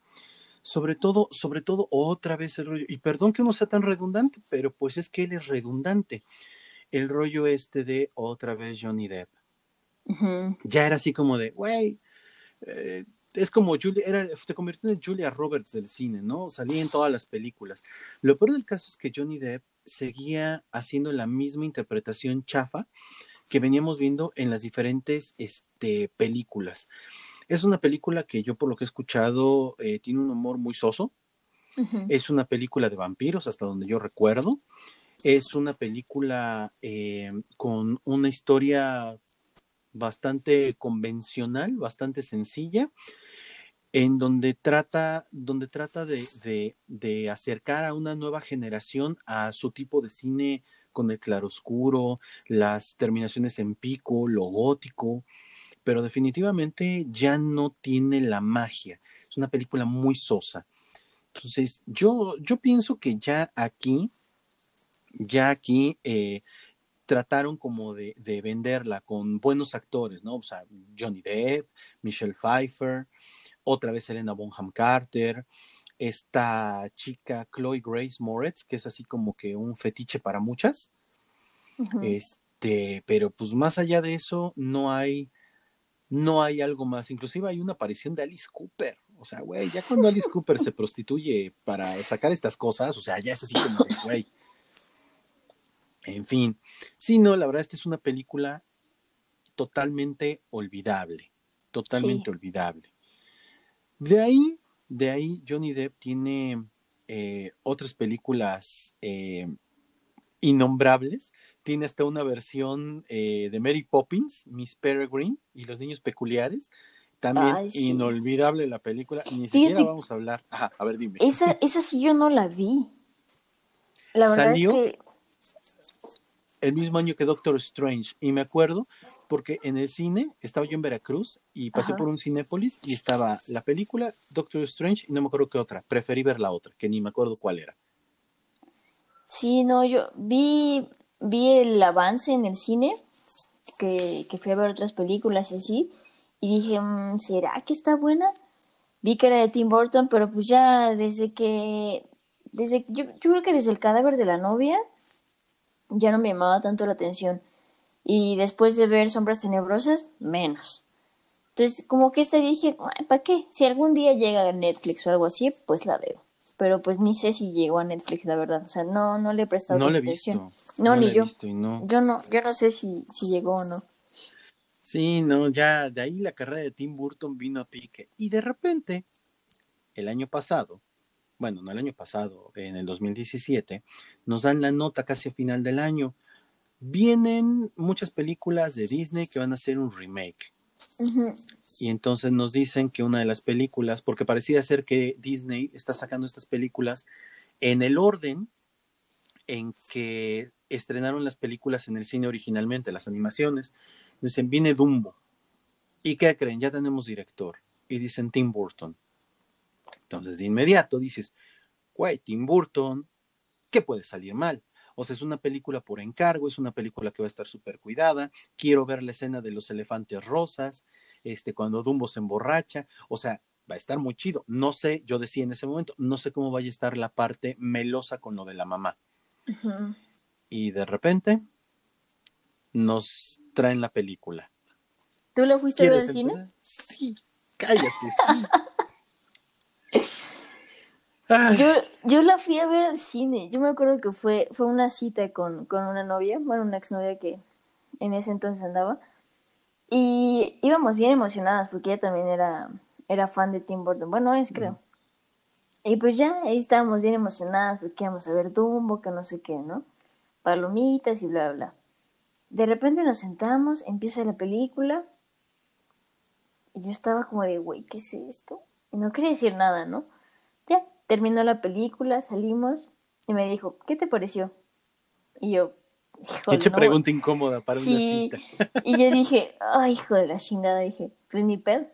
Sobre todo, sobre todo otra vez el rollo, y perdón que no sea tan redundante, pero pues es que él es redundante. El rollo este de otra vez Johnny Depp. Ya era así como de, güey, eh, es como Julia, era, se convirtió en Julia Roberts del cine, ¿no? Salía en todas las películas. Lo peor del caso es que Johnny Depp seguía haciendo la misma interpretación chafa que veníamos viendo en las diferentes este, películas. Es una película que yo por lo que he escuchado eh, tiene un humor muy soso. Es una película de vampiros, hasta donde yo recuerdo. Es una película eh, con una historia bastante convencional, bastante sencilla, en donde trata, donde trata de, de, acercar a una nueva generación a su tipo de cine con el claroscuro, las terminaciones en pico, lo gótico, pero definitivamente ya no tiene la magia. Es una película muy sosa. Entonces, yo, yo pienso que ya aquí, ya aquí eh, trataron como de, de, venderla con buenos actores, ¿no? O sea, Johnny Depp, Michelle Pfeiffer, otra vez Elena Bonham Carter, esta chica Chloe Grace Moretz, que es así como que un fetiche para muchas. Este, pero pues más allá de eso, no hay, no hay algo más. Inclusive hay una aparición de Alice Cooper. O sea, güey, ya cuando Alice Cooper se prostituye para sacar estas cosas, o sea, ya es así como de, güey. En fin, sí, no, la verdad, esta es una película totalmente olvidable, totalmente olvidable. De ahí, de ahí Johnny Depp tiene eh, otras películas eh, innombrables. Tiene hasta una versión eh, de Mary Poppins, Miss Peregrine y los niños peculiares. También inolvidable la película. Ni siquiera vamos a hablar. Ajá, a ver, dime. Esa, esa sí yo no la vi. La verdad es que. El mismo año que Doctor Strange. Y me acuerdo porque en el cine estaba yo en Veracruz y pasé por un Cinépolis y estaba la película Doctor Strange y no me acuerdo qué otra. Preferí ver la otra, que ni me acuerdo cuál era. Sí, no, yo vi, vi el avance en el cine, que, que fui a ver otras películas y así, y dije, mm, ¿será que está buena? Vi que era de Tim Burton, pero pues ya desde que, desde, yo, yo creo que desde el cadáver de la novia, ya no me llamaba tanto la atención y después de ver Sombras Tenebrosas, menos. Entonces, como que este dije, ¿para qué? Si algún día llega a Netflix o algo así, pues la veo. Pero pues ni sé si llegó a Netflix, la verdad. O sea, no, no le he prestado no atención. No, ni yo. Yo no, yo no sé si, si llegó o no. Sí, no, ya de ahí la carrera de Tim Burton vino a pique. Y de repente, el año pasado, bueno, no el año pasado, en el 2017, nos dan la nota casi a final del año vienen muchas películas de Disney que van a hacer un remake. Y entonces nos dicen que una de las películas, porque parecía ser que Disney está sacando estas películas en el orden en que estrenaron las películas en el cine originalmente, las animaciones. Dicen, viene Dumbo. ¿Y qué creen? Ya tenemos director. Y dicen Tim Burton. Entonces, de inmediato dices, güey, Tim Burton, ¿qué puede salir mal? O sea, es una película por encargo, es una película que va a estar súper cuidada. Quiero ver la escena de los elefantes rosas, este, cuando Dumbo se emborracha. O sea, va a estar muy chido. No sé, yo decía en ese momento, no sé cómo vaya a estar la parte melosa con lo de la mamá. Y de repente nos traen la película. ¿Tú la fuiste a ver al cine? Sí, cállate, sí. Yo, yo la fui a ver al cine. Yo me acuerdo que fue, fue una cita con, con una novia, bueno, una exnovia que en ese entonces andaba. Y íbamos bien emocionadas porque ella también era, era fan de Tim Burton. Bueno, es creo. Y pues ya ahí estábamos bien emocionadas porque íbamos a ver Dumbo, que no sé qué, ¿no? Palomitas y bla, bla. De repente nos sentamos, empieza la película. Y yo estaba como de, güey, ¿qué es esto? Y no quería decir nada, ¿no? Ya, terminó la película, salimos y me dijo, ¿qué te pareció? Y yo, hijo Hecha pregunta incómoda para sí. una cita. y yo dije, ay, hijo de la chingada, dije, pues ni pedo.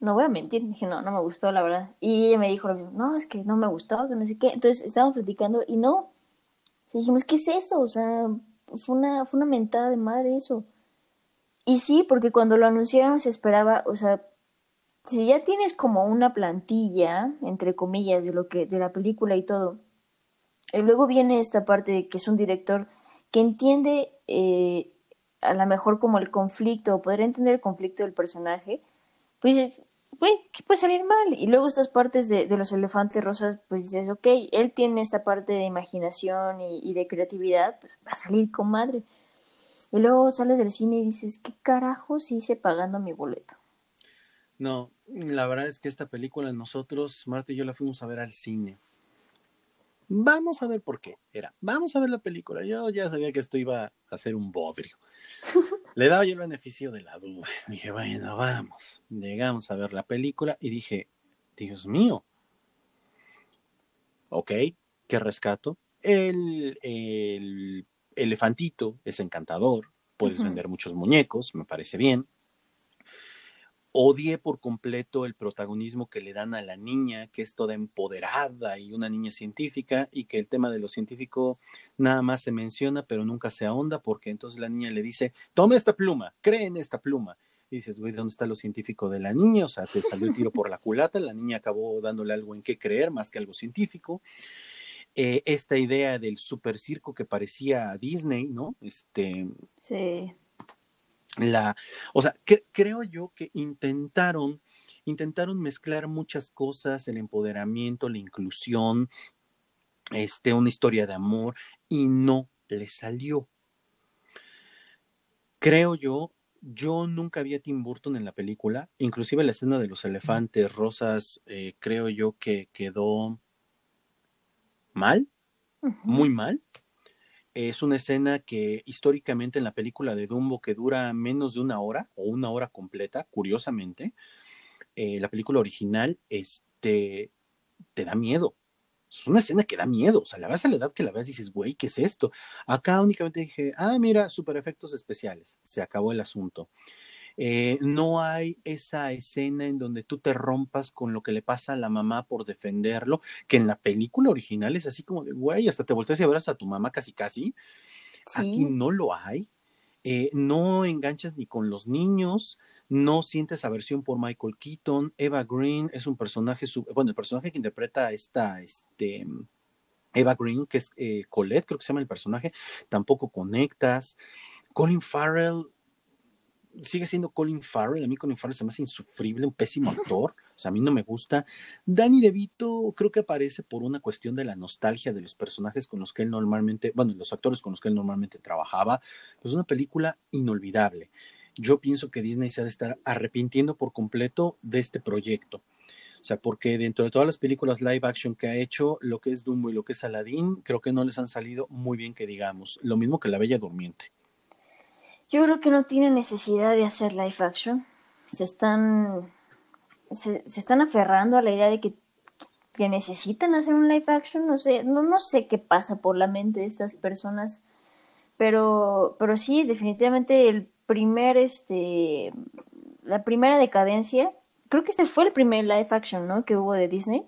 No voy a mentir, dije, no, no me gustó, la verdad. Y ella me dijo, no, es que no me gustó, que no sé qué. Entonces estábamos platicando y no. Dijimos, ¿qué es eso? O sea, fue una, fue una mentada de madre eso. Y sí, porque cuando lo anunciaron se esperaba, o sea, si ya tienes como una plantilla, entre comillas, de lo que, de la película y todo, y luego viene esta parte de que es un director que entiende eh, a lo mejor como el conflicto, o poder entender el conflicto del personaje, pues, güey, ¿qué puede salir mal? Y luego estas partes de, de, los elefantes rosas, pues dices, ok, él tiene esta parte de imaginación y, y de creatividad, pues va a salir con madre. Y luego sales del cine y dices, ¿qué carajos hice pagando mi boleto? No, la verdad es que esta película nosotros, Marta y yo la fuimos a ver al cine. Vamos a ver por qué. Era, vamos a ver la película. Yo ya sabía que esto iba a ser un bodrio. Le daba yo el beneficio de la duda. Dije, bueno, vamos. Llegamos a ver la película y dije, Dios mío. Ok, qué rescato. El, el elefantito es encantador. Puedes vender muchos muñecos, me parece bien odié por completo el protagonismo que le dan a la niña, que es toda empoderada y una niña científica, y que el tema de lo científico nada más se menciona, pero nunca se ahonda, porque entonces la niña le dice, toma esta pluma, cree en esta pluma. Dices, güey, ¿dónde está lo científico de la niña? O sea, te salió el tiro por la culata, la niña acabó dándole algo en qué creer más que algo científico. Eh, esta idea del super circo que parecía Disney, ¿no? Este. Sí la, o sea, creo yo que intentaron, intentaron mezclar muchas cosas, el empoderamiento, la inclusión, este, una historia de amor, y no le salió. Creo yo, yo nunca vi a Tim Burton en la película, inclusive la escena de los elefantes rosas, eh, creo yo que quedó mal, muy mal. Es una escena que históricamente en la película de Dumbo que dura menos de una hora o una hora completa, curiosamente, eh, la película original este, te da miedo. Es una escena que da miedo. O sea, la ves a la edad que la ves y dices, güey, ¿qué es esto? Acá únicamente dije, ah, mira, super efectos especiales. Se acabó el asunto. Eh, no hay esa escena en donde tú te rompas con lo que le pasa a la mamá por defenderlo, que en la película original es así como de, güey, hasta te volteas y abrazas a tu mamá casi casi. Aquí no lo hay. Eh, no enganchas ni con los niños, no sientes aversión por Michael Keaton. Eva Green es un personaje, bueno, el personaje que interpreta esta, este, Eva Green, que es eh, Colette, creo que se llama el personaje, tampoco conectas. Colin Farrell, sigue siendo Colin Farrell. A mí Colin Farrell se me hace insufrible, un pésimo actor. O sea, a mí no me gusta. Danny DeVito creo que aparece por una cuestión de la nostalgia de los personajes con los que él normalmente, bueno, los actores con los que él normalmente trabajaba. Es una película inolvidable. Yo pienso que Disney se ha de estar arrepintiendo por completo de este proyecto. O sea, porque dentro de todas las películas live action que ha hecho, lo que es Dumbo y lo que es Aladdin, creo que no les han salido muy bien que digamos. Lo mismo que La Bella Durmiente. Yo creo que no tiene necesidad de hacer live action. Se están, se, están aferrando a la idea de que, que, necesitan hacer un live action. No sé, no, no sé qué pasa por la mente de estas personas. Pero, pero sí, definitivamente el primer, este, la primera decadencia, creo que este fue el primer live action, ¿no? Que hubo de Disney.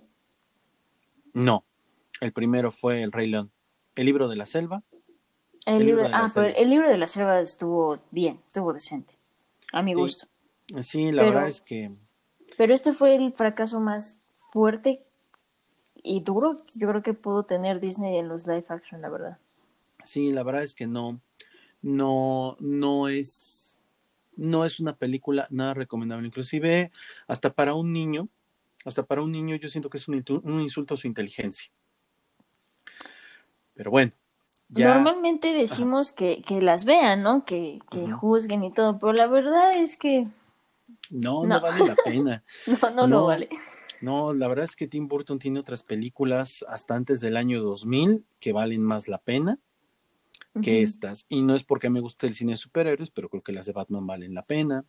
No, el primero fue El Rey León. El libro de la selva El, libro, ah, pero el libro de la selva estuvo bien, estuvo decente, a mi gusto. Sí, la verdad es que... Pero este fue el fracaso más fuerte y duro yo creo que pudo tener Disney en los live action, la verdad. Sí, la verdad es que no, no, no es, no es una película nada recomendable. Inclusive hasta para un niño, hasta para un niño yo siento que es un, un insulto a su inteligencia. Pero bueno. Normalmente decimos que, que, las vean, ¿no? Que, que juzguen y todo, pero la verdad es que... No, no, vale la pena. no, no, no, vale. No, la verdad es que Tim Burton tiene otras películas hasta antes del año 2000 que valen más la pena que estas. Y no es porque me guste el cine de superhéroes, pero creo que las de Batman valen la pena.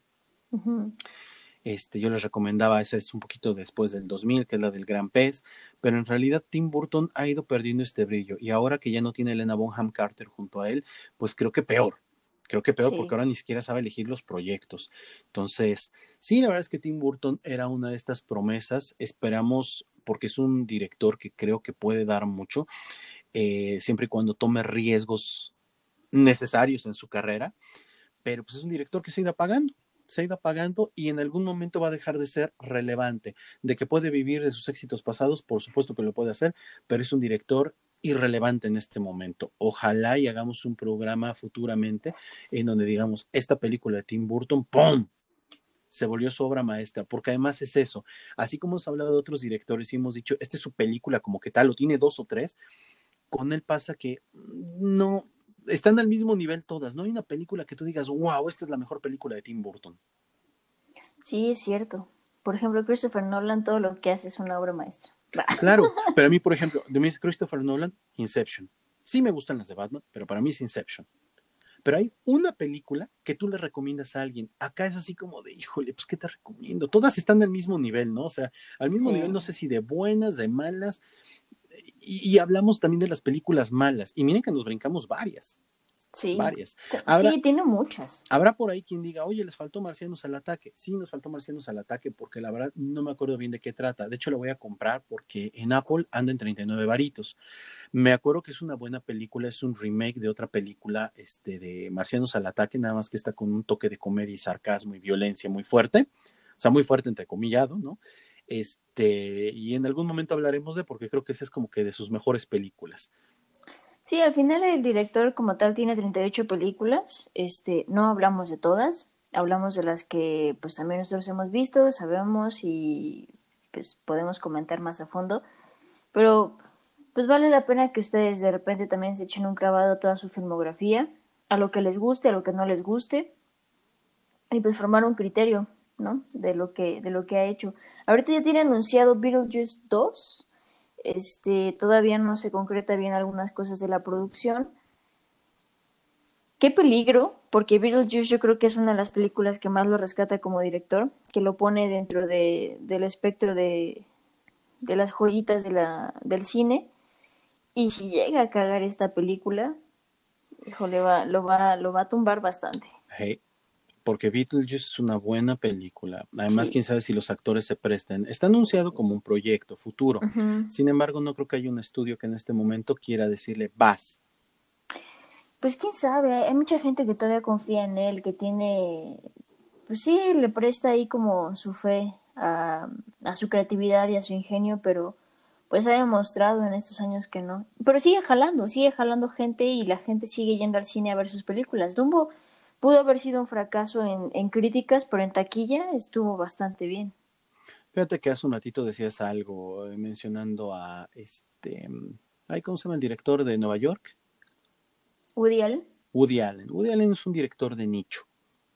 Este, yo les recomendaba, esa es un poquito después del 2000, que es la del Gran Pez, pero en realidad Tim Burton ha ido perdiendo este brillo y ahora que ya no tiene Elena Bonham Carter junto a él, pues creo que peor. Creo que peor porque ahora ni siquiera sabe elegir los proyectos. Entonces, sí, la verdad es que Tim Burton era una de estas promesas. Esperamos, porque es un director que creo que puede dar mucho, eh, siempre y cuando tome riesgos necesarios en su carrera, pero pues es un director que se ha ido apagando, se ha ido apagando y en algún momento va a dejar de ser relevante, de que puede vivir de sus éxitos pasados, por supuesto que lo puede hacer, pero es un director irrelevante en este momento. Ojalá y hagamos un programa futuramente en donde digamos, esta película de Tim Burton, ¡pum! se volvió su obra maestra, porque además es eso, así como hemos hablado de otros directores y hemos dicho, esta es su película como que tal, o tiene dos o tres, con él pasa que no, están al mismo nivel todas, no hay una película que tú digas, wow, esta es la mejor película de Tim Burton. Sí, es cierto. Por ejemplo, Christopher Nolan, todo lo que hace es una obra maestra. Claro, pero a mí, por ejemplo, de mí es Christopher Nolan, Inception. Sí me gustan las de Batman, pero para mí es Inception. Pero hay una película que tú le recomiendas a alguien. Acá es así como de, híjole, pues, ¿qué te recomiendo? Todas están al mismo nivel, ¿no? O sea, al mismo nivel, no sé si de buenas, de malas, y, hablamos también de las películas malas. Y miren que nos brincamos varias. Sí. Varias. sí, tiene muchas. Habrá por ahí quien diga, oye, les faltó Marcianos al ataque. Sí, nos faltó Marcianos al ataque porque la verdad no me acuerdo bien de qué trata. De hecho, lo voy a comprar porque en Apple anda en 39 varitos. Me acuerdo que es una buena película, es un remake de otra película este, de Marcianos al ataque, nada más que está con un toque de comedia y sarcasmo y violencia muy fuerte. O sea, muy fuerte entrecomillado, ¿no? Este, y en algún momento hablaremos de porque creo que esa es como que de sus mejores películas. Sí, al final el director como tal tiene 38 películas, este, no hablamos de todas, hablamos de las que pues también nosotros hemos visto, sabemos y pues podemos comentar más a fondo, pero pues vale la pena que ustedes de repente también se echen un clavado a toda su filmografía, a lo que les guste, a lo que no les guste, y pues formar un criterio, ¿no? De lo que, de lo que ha hecho. Ahorita ya tiene anunciado Beetlejuice 2. Este, todavía no se concreta bien algunas cosas de la producción. Qué peligro, porque Beetlejuice yo creo que es una de las películas que más lo rescata como director, que lo pone dentro de, del espectro de, de las joyitas de la, del cine. Y si llega a cagar esta película, híjole, va, lo, va, lo va a tumbar bastante porque Beetlejuice es una buena película. Además, quién sabe si los actores se presten. Está anunciado como un proyecto futuro. Sin embargo, no creo que haya un estudio que en este momento quiera decirle vas. Pues quién sabe, hay mucha gente que todavía confía en él, que tiene, pues sí, le presta ahí como su fe a, a su creatividad y a su ingenio, pero pues ha demostrado en estos años que no. Pero sigue jalando, sigue jalando gente y la gente sigue yendo al cine a ver sus películas. Dumbo Pudo haber sido un fracaso en, en críticas, pero en taquilla estuvo bastante bien. Fíjate que hace un ratito decías algo eh, mencionando a este, ¿cómo se llama el director de Nueva York? Woody Allen. Woody Allen. Woody Allen es un director de nicho.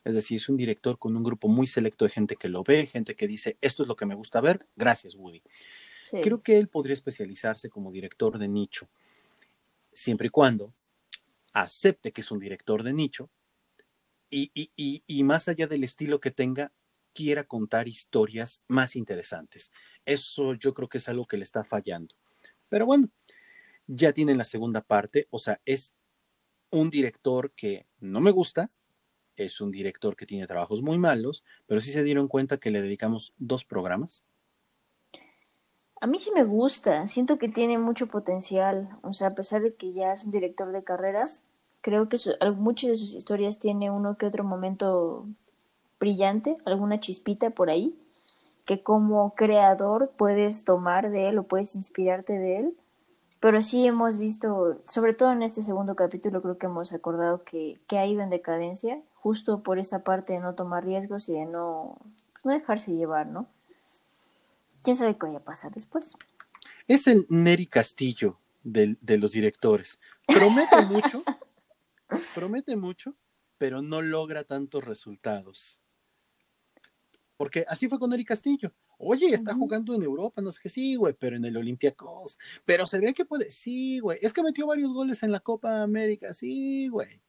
Es decir, es un director con un grupo muy selecto de gente que lo ve, gente que dice, esto es lo que me gusta ver, gracias Woody. Creo que él podría especializarse como director de nicho, siempre y cuando acepte que es un director de nicho y, y, y, más allá del estilo que tenga, quiera contar historias más interesantes. Eso yo creo que es algo que le está fallando. Pero bueno, ya tienen la segunda parte, o sea, es un director que no me gusta, es un director que tiene trabajos muy malos, pero sí se dieron cuenta que le dedicamos dos programas. A mí sí me gusta, siento que tiene mucho potencial, o sea, a pesar de que ya es un director de carrera, Creo que muchas de sus historias tiene uno que otro momento brillante, alguna chispita por ahí, que como creador puedes tomar de él o puedes inspirarte de él. Pero sí hemos visto, sobre todo en este segundo capítulo, creo que hemos acordado que, que ha ido en decadencia, justo por esa parte de no tomar riesgos y de no, no dejarse llevar, ¿no? ¿Quién sabe qué vaya a pasar después? Es el Neri Castillo de, de los directores. Promete mucho, promete mucho, pero no logra tantos resultados. Porque así fue con Eric Castillo. Oye, está jugando en Europa, no sé qué, sí, güey, pero en el Olympiacos. Pero se ve que puede, sí, güey. Es que metió varios goles en la Copa América, sí, güey.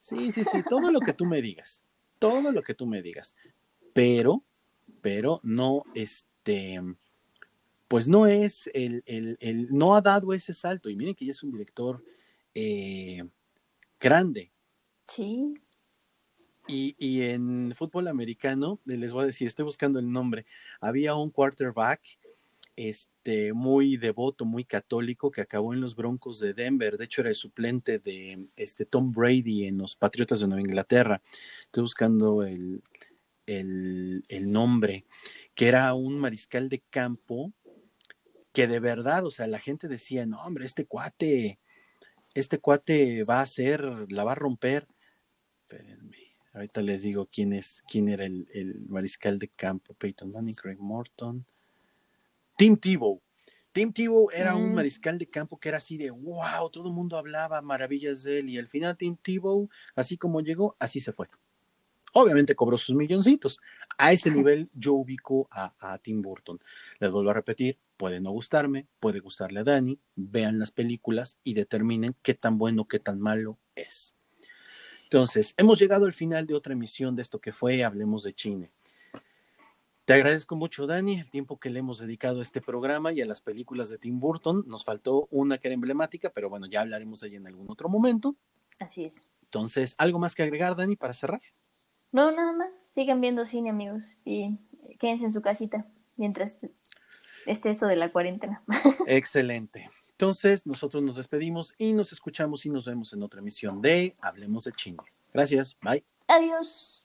Sí, sí, sí, todo lo que tú me digas. Todo lo que tú me digas. Pero, pero no, este, pues no es el, el, el no ha dado ese salto. Y miren que ya es un director eh, grande. Sí. Y, en fútbol americano, les voy a decir, estoy buscando el nombre, había un quarterback este, muy devoto, muy católico, que acabó en los Broncos de Denver. De hecho, era el suplente de este, Tom Brady en los Patriotas de Nueva Inglaterra. Estoy buscando el, el, el nombre, que era un mariscal de campo que de verdad, o sea, la gente decía, no, hombre, este cuate, este cuate va a ser, la va a romper. Espérenme. Ahorita les digo quién es, quién era el, mariscal de campo, Peyton Manning, Craig Morton. Tim Tebow. Tim Tebow era un mm. mariscal de campo que era así de wow, todo el mundo hablaba maravillas de él y al final Tim Tebow, así como llegó, así se fue. Obviamente cobró sus milloncitos. A ese nivel yo ubico a, a, Tim Burton. Les vuelvo a repetir, puede no gustarme, puede gustarle a Dani, vean las películas y determinen qué tan bueno, qué tan malo es. Entonces, hemos llegado al final de otra emisión de esto que fue Hablemos de Chine. Te agradezco mucho, Dani, el tiempo que le hemos dedicado a este programa y a las películas de Tim Burton. Nos faltó una que era emblemática, pero bueno, ya hablaremos de ella en algún otro momento. Así es. Entonces, ¿algo más que agregar, Dani, para cerrar? No, nada más. Sigan viendo cine, amigos, y quédense en su casita mientras esté esto de la cuarentena. Excelente. Entonces, nosotros nos despedimos y nos escuchamos y nos vemos en otra emisión de Hablemos de Chino. Gracias, bye. Adiós.